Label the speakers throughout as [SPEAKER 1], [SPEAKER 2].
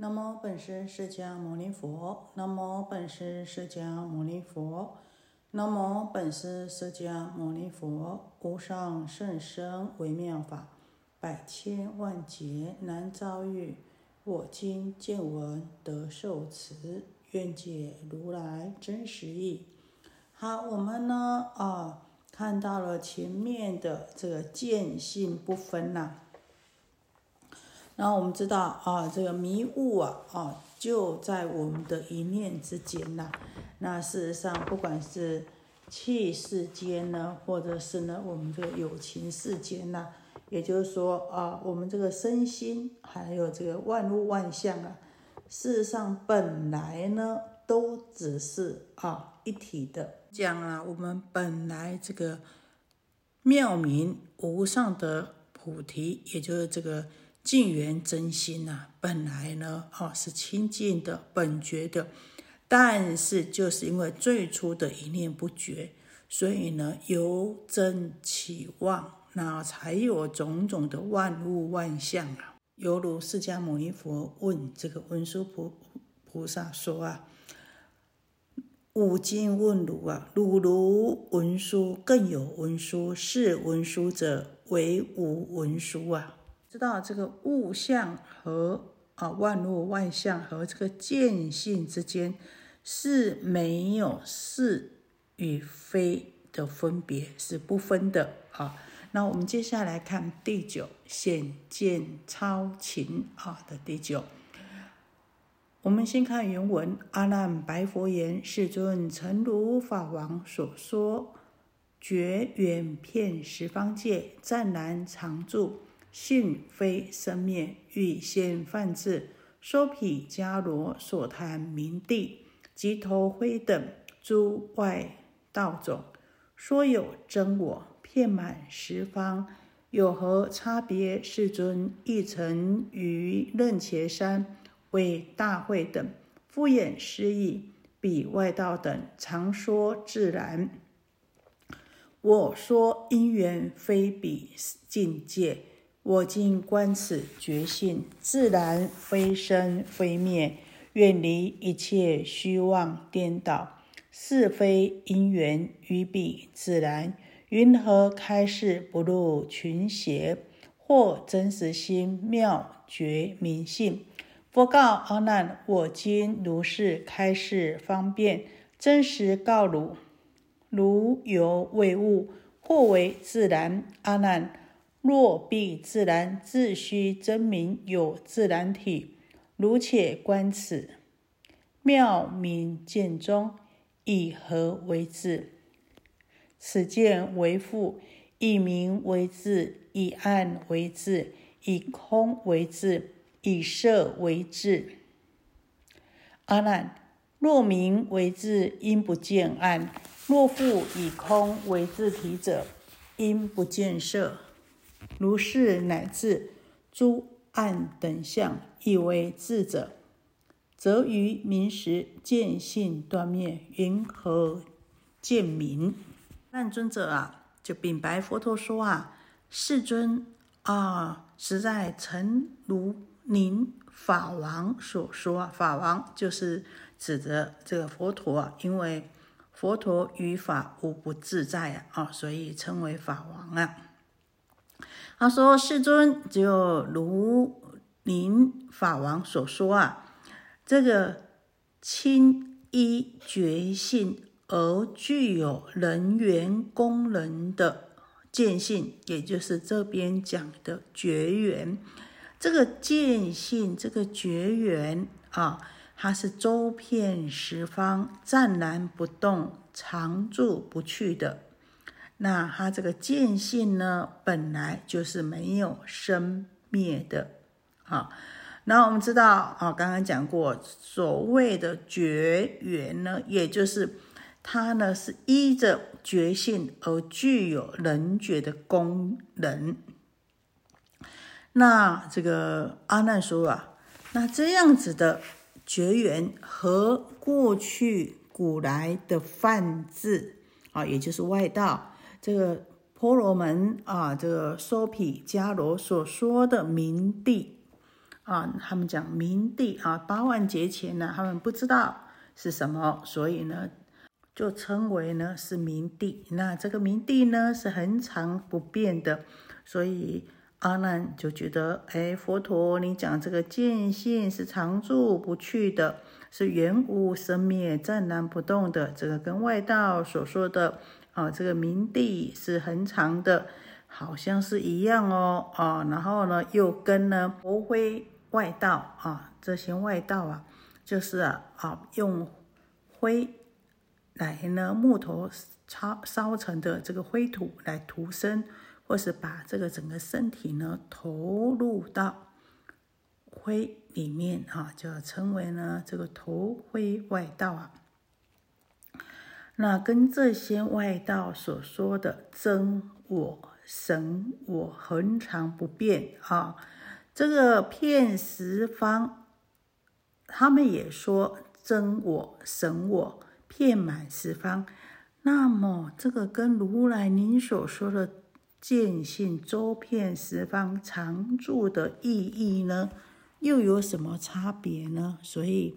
[SPEAKER 1] 南无本师释迦牟尼佛。南无本师释迦牟尼佛。南无本师释迦牟尼佛。无上甚深微妙法，百千万劫难遭遇。我今见闻得受持，愿解如来真实义。好，我们呢啊，看到了前面的这个见性不分呐。然后我们知道啊，这个迷雾啊，啊，就在我们的一念之间呐。那事实上，不管是气世间呢，或者是呢，我们这个有情世间呐，也就是说啊，我们这个身心还有这个万物万象啊，事实上本来呢，都只是啊一体的。讲啊，我们本来这个妙明无上的菩提，也就是这个。净缘真心呐，本来呢，哦是清净的、本觉的，但是就是因为最初的一念不绝，所以呢，由真起妄，那才有种种的万物万象啊。犹如释迦牟尼佛问这个文殊菩菩萨说啊：“吾今问汝啊，汝如文殊，更有文殊，是文殊者为无文殊啊。”知道这个物象和啊万物万象和这个见性之间是没有是与非的分别，是不分的啊。那我们接下来看第九显见超情啊的第九。我们先看原文：阿难白佛言：“世尊，诚如法王所说，绝远遍十方界，湛然常住。”性非生灭，欲现梵志，娑毗迦罗所谈明地，及头灰等诸外道种，说有真我，遍满十方，有何差别？世尊亦曾于楞伽山为大会等敷衍施意，彼外道等常说自然。我说因缘非彼境界。我今观此觉性，自然非生非灭，远离一切虚妄颠倒，是非因缘于彼自然。云何开示不入群邪？或真实心妙觉明性？佛告阿难：我今如是开示方便，真实告汝：如有未悟，或为自然。阿难。若必自然，自须真明有自然体。如且观此妙明见中，以何为智？此见为父，以明为智，以暗为智，以空为智，以色为智。阿难，若明为智，因不见暗；若复以空为智体者，因不见色。如是乃至诸暗等相，亦为智者，则于明时见性断灭，云何见明？难尊者啊，就禀白佛陀说啊：“世尊啊，实在诚如您法王所说。法王就是指的这个佛陀啊，因为佛陀于法无不自在啊，啊，所以称为法王啊。”他说：“世尊，就如您法王所说啊，这个清依觉性而具有人缘功能的见性，也就是这边讲的觉缘。这个见性，这个觉缘啊，它是周遍十方，湛然不动，常住不去的。”那它这个见性呢，本来就是没有生灭的，啊。那我们知道啊，刚刚讲过，所谓的觉缘呢，也就是它呢是依着觉性而具有人觉的功能。那这个阿难说啊，那这样子的觉缘和过去古来的泛字啊，也就是外道。这个婆罗门啊，这个娑毗迦罗所说的明帝啊，他们讲明帝啊，八万劫前呢，他们不知道是什么，所以呢，就称为呢是明帝。那这个明帝呢是恒常不变的，所以阿难就觉得，哎，佛陀你讲这个见性是常住不去的，是缘无生灭、湛然不动的，这个跟外道所说的啊，这个明地是恒常的，好像是一样哦，啊，然后呢又跟呢佛灰。外道啊，这些外道啊，就是啊用灰来呢木头烧烧成的这个灰土来涂身，或是把这个整个身体呢投入到灰里面啊，就称为呢这个投灰外道啊。那跟这些外道所说的真我神我恒常不变啊。这个骗十方，他们也说真我神我骗满十方。那么，这个跟如来您所说的见性周遍十方常住的意义呢，又有什么差别呢？所以，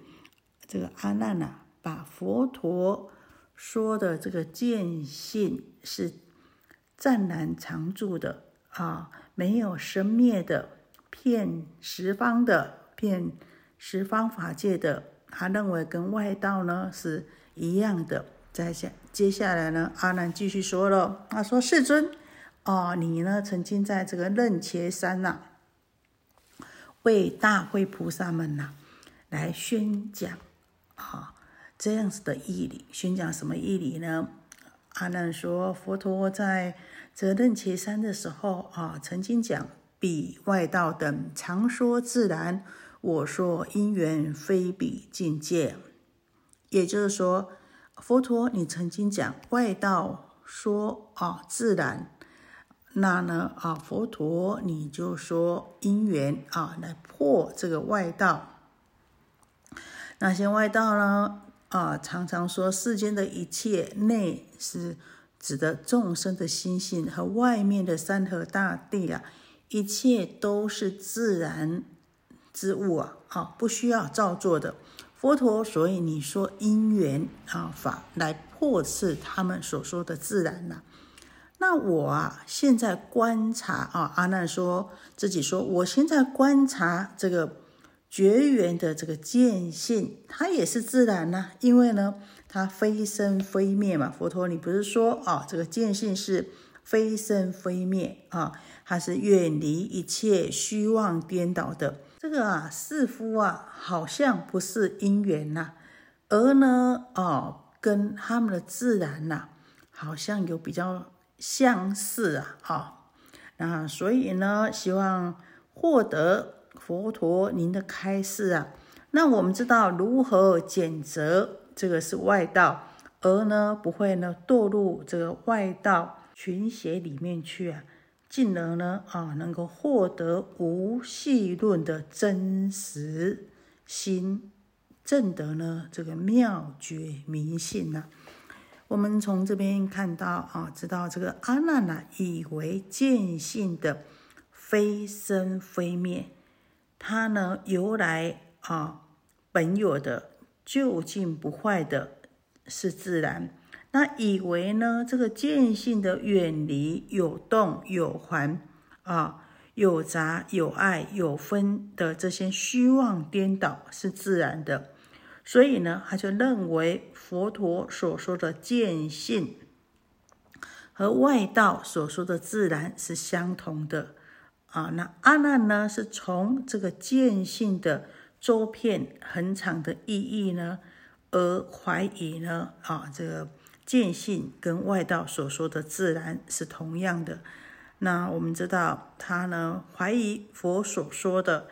[SPEAKER 1] 这个阿难呐，把佛陀说的这个见性是湛然常住的啊，没有生灭的。骗十方的，骗十方法界的，他认为跟外道呢是一样的。再下接下来呢，阿难继续说了，他说：“世尊，哦，你呢曾经在这个楞伽山呐，为大会菩萨们呐来宣讲啊这样子的义理。宣讲什么义理呢？阿难说，佛陀在这楞伽山的时候啊，曾经讲。”彼外道等常说自然，我说因缘非彼境界。也就是说，佛陀你曾经讲外道说啊自然，那呢啊佛陀你就说因缘啊来破这个外道。那些外道呢啊常常说世间的一切内是指的众生的心性和外面的山河大地啊。一切都是自然之物啊，啊，不需要造作的。佛陀，所以你说因缘啊法来破斥他们所说的自然呐。那我啊，现在观察啊，阿难说自己说，我现在观察这个绝缘的这个见性，它也是自然呐，因为呢，它非生非灭嘛。佛陀，你不是说啊，这个见性是非生非灭啊？它是远离一切虚妄颠倒的，这个啊似乎啊好像不是因缘呐，而呢哦跟他们的自然呐好像有比较相似啊哈，那所以呢希望获得佛陀您的开示啊，那我们知道如何检责这个是外道，而呢不会呢堕入这个外道群邪里面去啊。进而呢，啊，能够获得无细论的真实心，证得呢这个妙觉明性呐。我们从这边看到啊，知道这个阿难呐，以为见性的非生非灭，它呢由来啊本有的究竟不坏的，是自然。那以为呢？这个见性的远离有动有还啊，有杂有爱有分的这些虚妄颠倒是自然的，所以呢，他就认为佛陀所说的见性和外道所说的自然是相同的啊。那阿难呢，是从这个见性的周遍恒常的意义呢，而怀疑呢啊这个。见性跟外道所说的自然是同样的。那我们知道他呢怀疑佛所说的，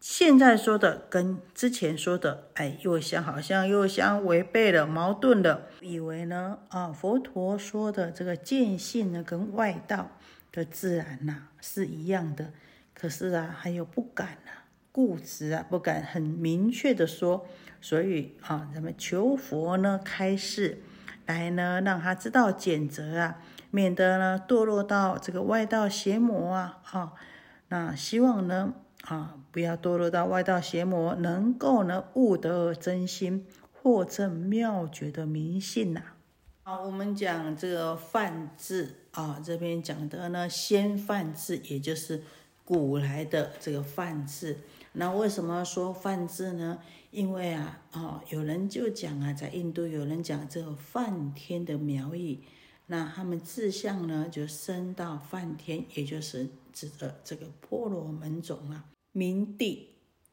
[SPEAKER 1] 现在说的跟之前说的，哎，又相好像又相违背了，矛盾的。以为呢啊，佛陀说的这个见性呢跟外道的自然呐是一样的。可是啊，还有不敢啊，固执啊，不敢很明确的说。所以啊，咱们求佛呢开示。来呢，让他知道减责啊，免得呢堕落到这个外道邪魔啊，哈。那希望呢啊，不要堕落到外道邪魔，能够呢悟得真心，获证妙觉的迷信呐。好，我们讲这个梵字啊，这边讲的呢，先梵字，也就是古来的这个梵字。那为什么说梵字呢？因为啊，啊，有人就讲啊，在印度有人讲这个梵天的苗裔，那他们志向呢，就升到梵天，也就是指的这个婆罗门种啊。明帝，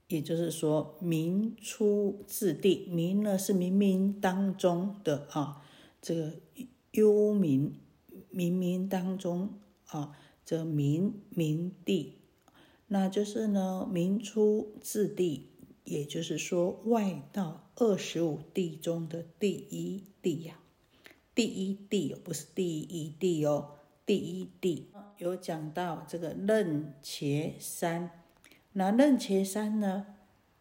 [SPEAKER 1] 也就是说明初自地，明呢是冥冥当中的啊。这个幽冥冥冥当中啊，这冥冥地，那就是呢明出自地，也就是说外道二十五地中的第一地呀，第一地不是第一地哦，第一地。有讲到这个楞伽山，那楞伽山呢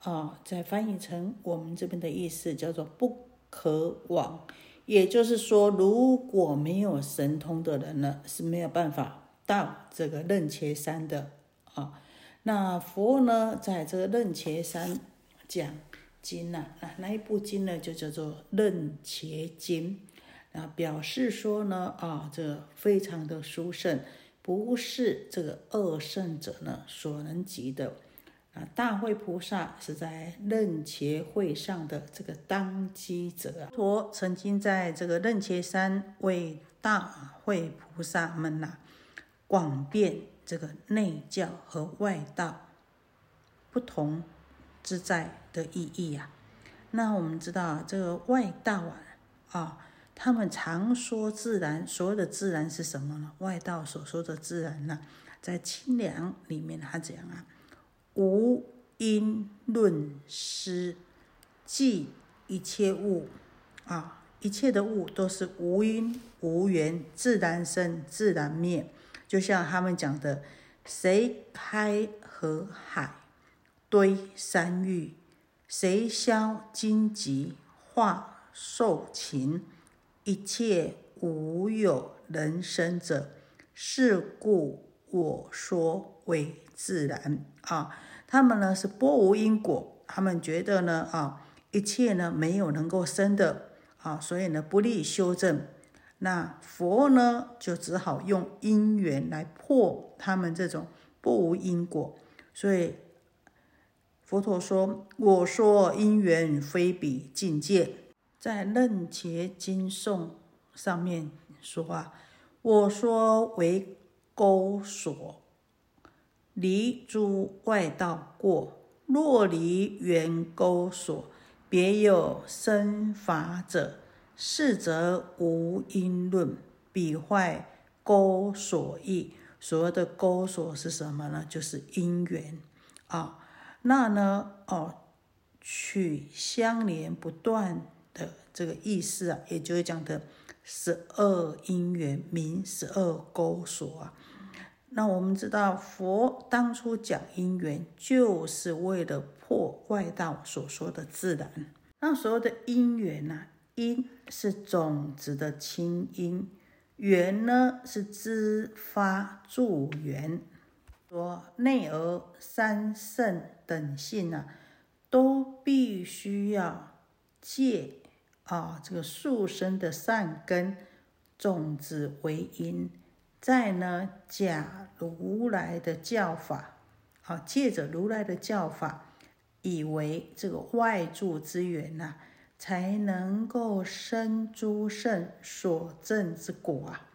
[SPEAKER 1] 啊，再翻译成我们这边的意思叫做不可往。也就是说，如果没有神通的人呢，是没有办法到这个楞伽山的啊。那佛呢，在这个楞伽山讲经呢，那那一部经呢，就叫做《楞伽经》，那表示说呢，啊，这非常的殊胜，不是这个二圣者呢所能及的。啊，大慧菩萨是在楞伽会上的这个当机者啊。佛曾经在这个楞伽山为大慧菩萨们呐，广辩这个内教和外道不同之在的意义呀。那我们知道这个外道啊，啊，他们常说自然，所谓的自然是什么呢？外道所说的自然呢，在清凉里面他讲啊。无因论师，即一切物啊，一切的物都是无因无缘，自然生，自然灭。就像他们讲的，谁开河海，堆山域，谁消荆棘，化兽禽，一切无有人生者，是故我说为。自然啊，他们呢是波无因果，他们觉得呢啊，一切呢没有能够生的啊，所以呢不利修正。那佛呢就只好用因缘来破他们这种不无因果。所以佛陀说：“我说因缘非彼境界。”在《楞伽经颂》上面说啊：“我说为钩索。”离诸外道过，若离缘钩索，别有生法者，是则无因论，彼坏钩索意。所谓的钩索是什么呢？就是因缘啊。那呢，哦，取相连不断的这个意思啊，也就是讲的十二因缘名十二钩索啊。那我们知道，佛当初讲因缘，就是为了破外道所说的自然。那所谓的因缘呢？因是种子的清因，缘呢是知发助缘。说内而三圣等性呢，都必须要借啊这个树身的善根种子为因。再呢，假如来的教法，啊，借着如来的教法，以为这个外助之源呐，才能够生诸圣所证之果啊。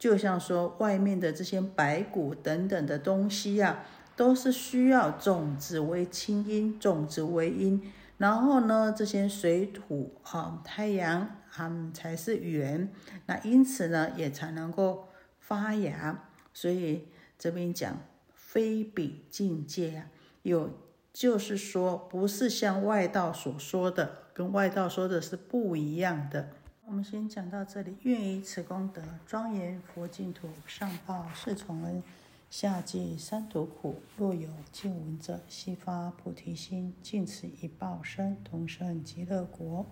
[SPEAKER 1] 就像说外面的这些白骨等等的东西呀，都是需要种子为清因，种子为因，然后呢，这些水土啊、太阳啊才是源，那因此呢，也才能够。发芽，所以这边讲非比境界啊，有就是说不是像外道所说的，跟外道说的是不一样的。我们先讲到这里，愿以此功德庄严佛净土，上报四重恩，下济三途苦。若有见闻者，悉发菩提心，尽此一报身，同生极乐国。